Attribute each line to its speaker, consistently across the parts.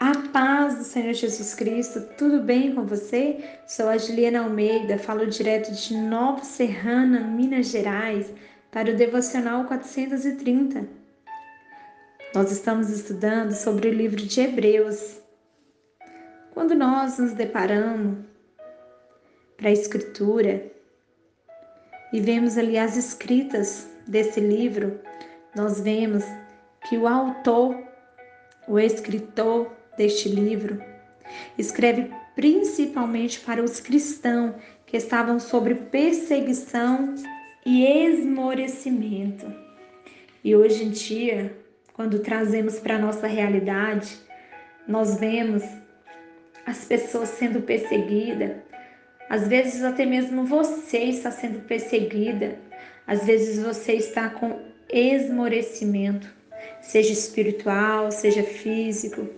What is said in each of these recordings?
Speaker 1: A paz do Senhor Jesus Cristo, tudo bem com você? Sou a Juliana Almeida, falo direto de Nova Serrana, Minas Gerais, para o Devocional 430. Nós estamos estudando sobre o livro de Hebreus. Quando nós nos deparamos para a Escritura e vemos ali as escritas desse livro, nós vemos que o autor, o escritor, deste livro, escreve principalmente para os cristãos que estavam sob perseguição e esmorecimento. E hoje em dia, quando trazemos para a nossa realidade, nós vemos as pessoas sendo perseguidas, às vezes até mesmo você está sendo perseguida, às vezes você está com esmorecimento, seja espiritual, seja físico,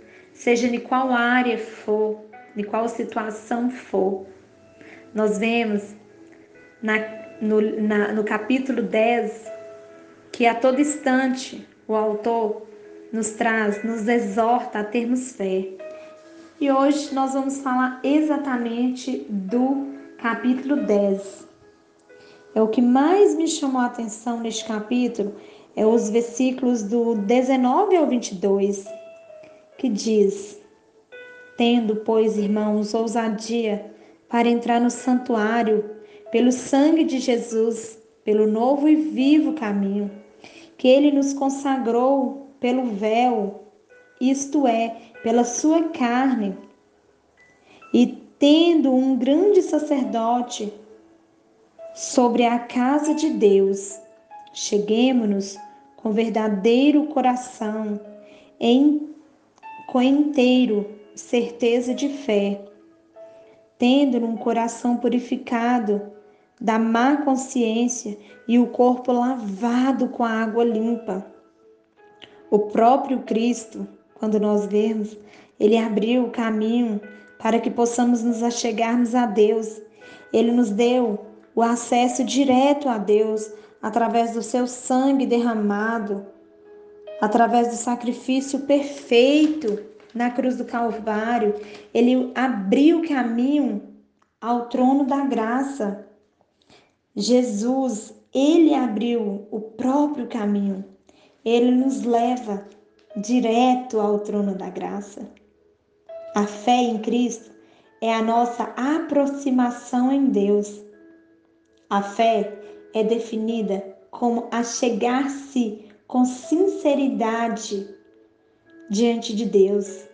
Speaker 1: seja em qual área for, em qual situação for. Nós vemos na, no, na, no capítulo 10 que a todo instante o autor nos traz, nos exorta a termos fé. E hoje nós vamos falar exatamente do capítulo 10. É o que mais me chamou a atenção neste capítulo, é os versículos do 19 ao 22 que diz: Tendo, pois, irmãos, ousadia para entrar no santuário, pelo sangue de Jesus, pelo novo e vivo caminho, que ele nos consagrou pelo véu, isto é, pela sua carne, e tendo um grande sacerdote sobre a casa de Deus, cheguemos-nos com verdadeiro coração, em com inteiro certeza de fé, tendo um coração purificado da má consciência e o corpo lavado com a água limpa. O próprio Cristo, quando nós vemos, ele abriu o caminho para que possamos nos achegarmos a Deus. Ele nos deu o acesso direto a Deus através do seu sangue derramado através do sacrifício perfeito na cruz do Calvário, ele abriu caminho ao trono da graça. Jesus, ele abriu o próprio caminho. Ele nos leva direto ao trono da graça. A fé em Cristo é a nossa aproximação em Deus. A fé é definida como a chegar-se com sinceridade diante de Deus.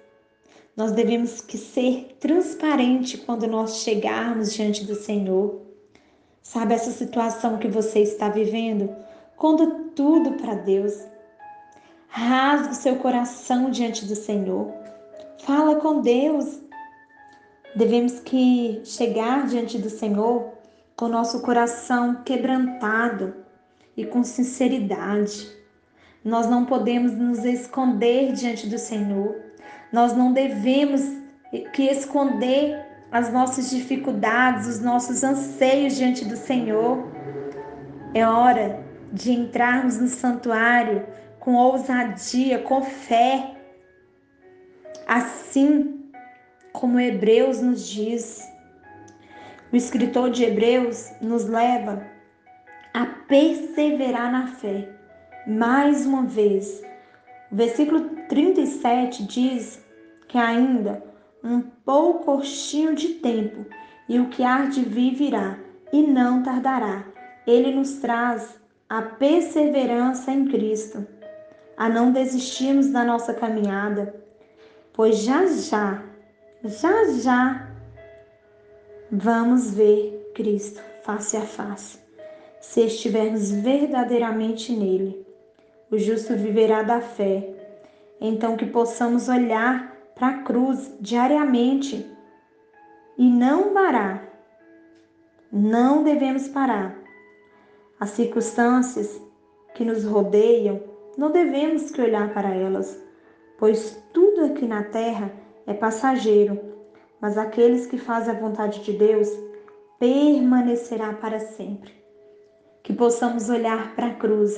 Speaker 1: Nós devemos que ser transparente quando nós chegarmos diante do Senhor. Sabe essa situação que você está vivendo? Conta tudo para Deus. Rasga o seu coração diante do Senhor. Fala com Deus. Devemos que chegar diante do Senhor com nosso coração quebrantado e com sinceridade. Nós não podemos nos esconder diante do Senhor. Nós não devemos que esconder as nossas dificuldades, os nossos anseios diante do Senhor. É hora de entrarmos no santuário com ousadia, com fé. Assim como Hebreus nos diz, o escritor de Hebreus nos leva a perseverar na fé mais uma vez. O versículo 37 diz que ainda um poucochinho de tempo e o que há de vir virá e não tardará. Ele nos traz a perseverança em Cristo, a não desistirmos da nossa caminhada, pois já já, já já vamos ver Cristo face a face, se estivermos verdadeiramente nele o justo viverá da fé. Então, que possamos olhar para a cruz diariamente e não parar. Não devemos parar. As circunstâncias que nos rodeiam, não devemos que olhar para elas, pois tudo aqui na terra é passageiro, mas aqueles que fazem a vontade de Deus permanecerá para sempre. Que possamos olhar para a cruz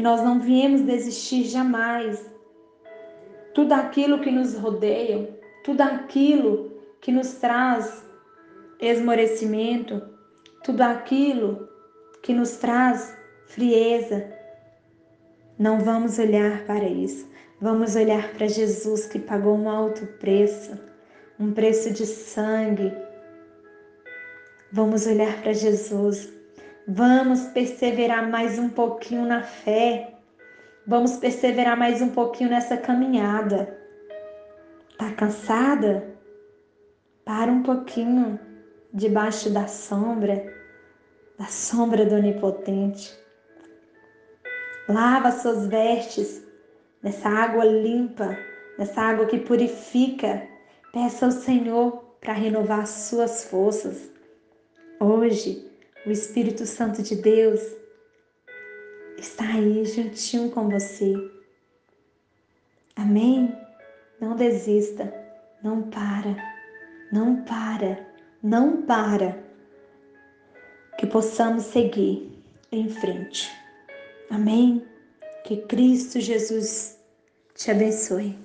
Speaker 1: que nós não viemos desistir jamais, tudo aquilo que nos rodeia, tudo aquilo que nos traz esmorecimento, tudo aquilo que nos traz frieza. Não vamos olhar para isso. Vamos olhar para Jesus que pagou um alto preço, um preço de sangue. Vamos olhar para Jesus. Vamos perseverar mais um pouquinho na fé. Vamos perseverar mais um pouquinho nessa caminhada. Tá cansada? Para um pouquinho debaixo da sombra, da sombra do Onipotente. Lava suas vestes nessa água limpa, nessa água que purifica. Peça ao Senhor para renovar suas forças. Hoje, o Espírito Santo de Deus está aí juntinho com você. Amém? Não desista, não para, não para, não para. Que possamos seguir em frente. Amém? Que Cristo Jesus te abençoe.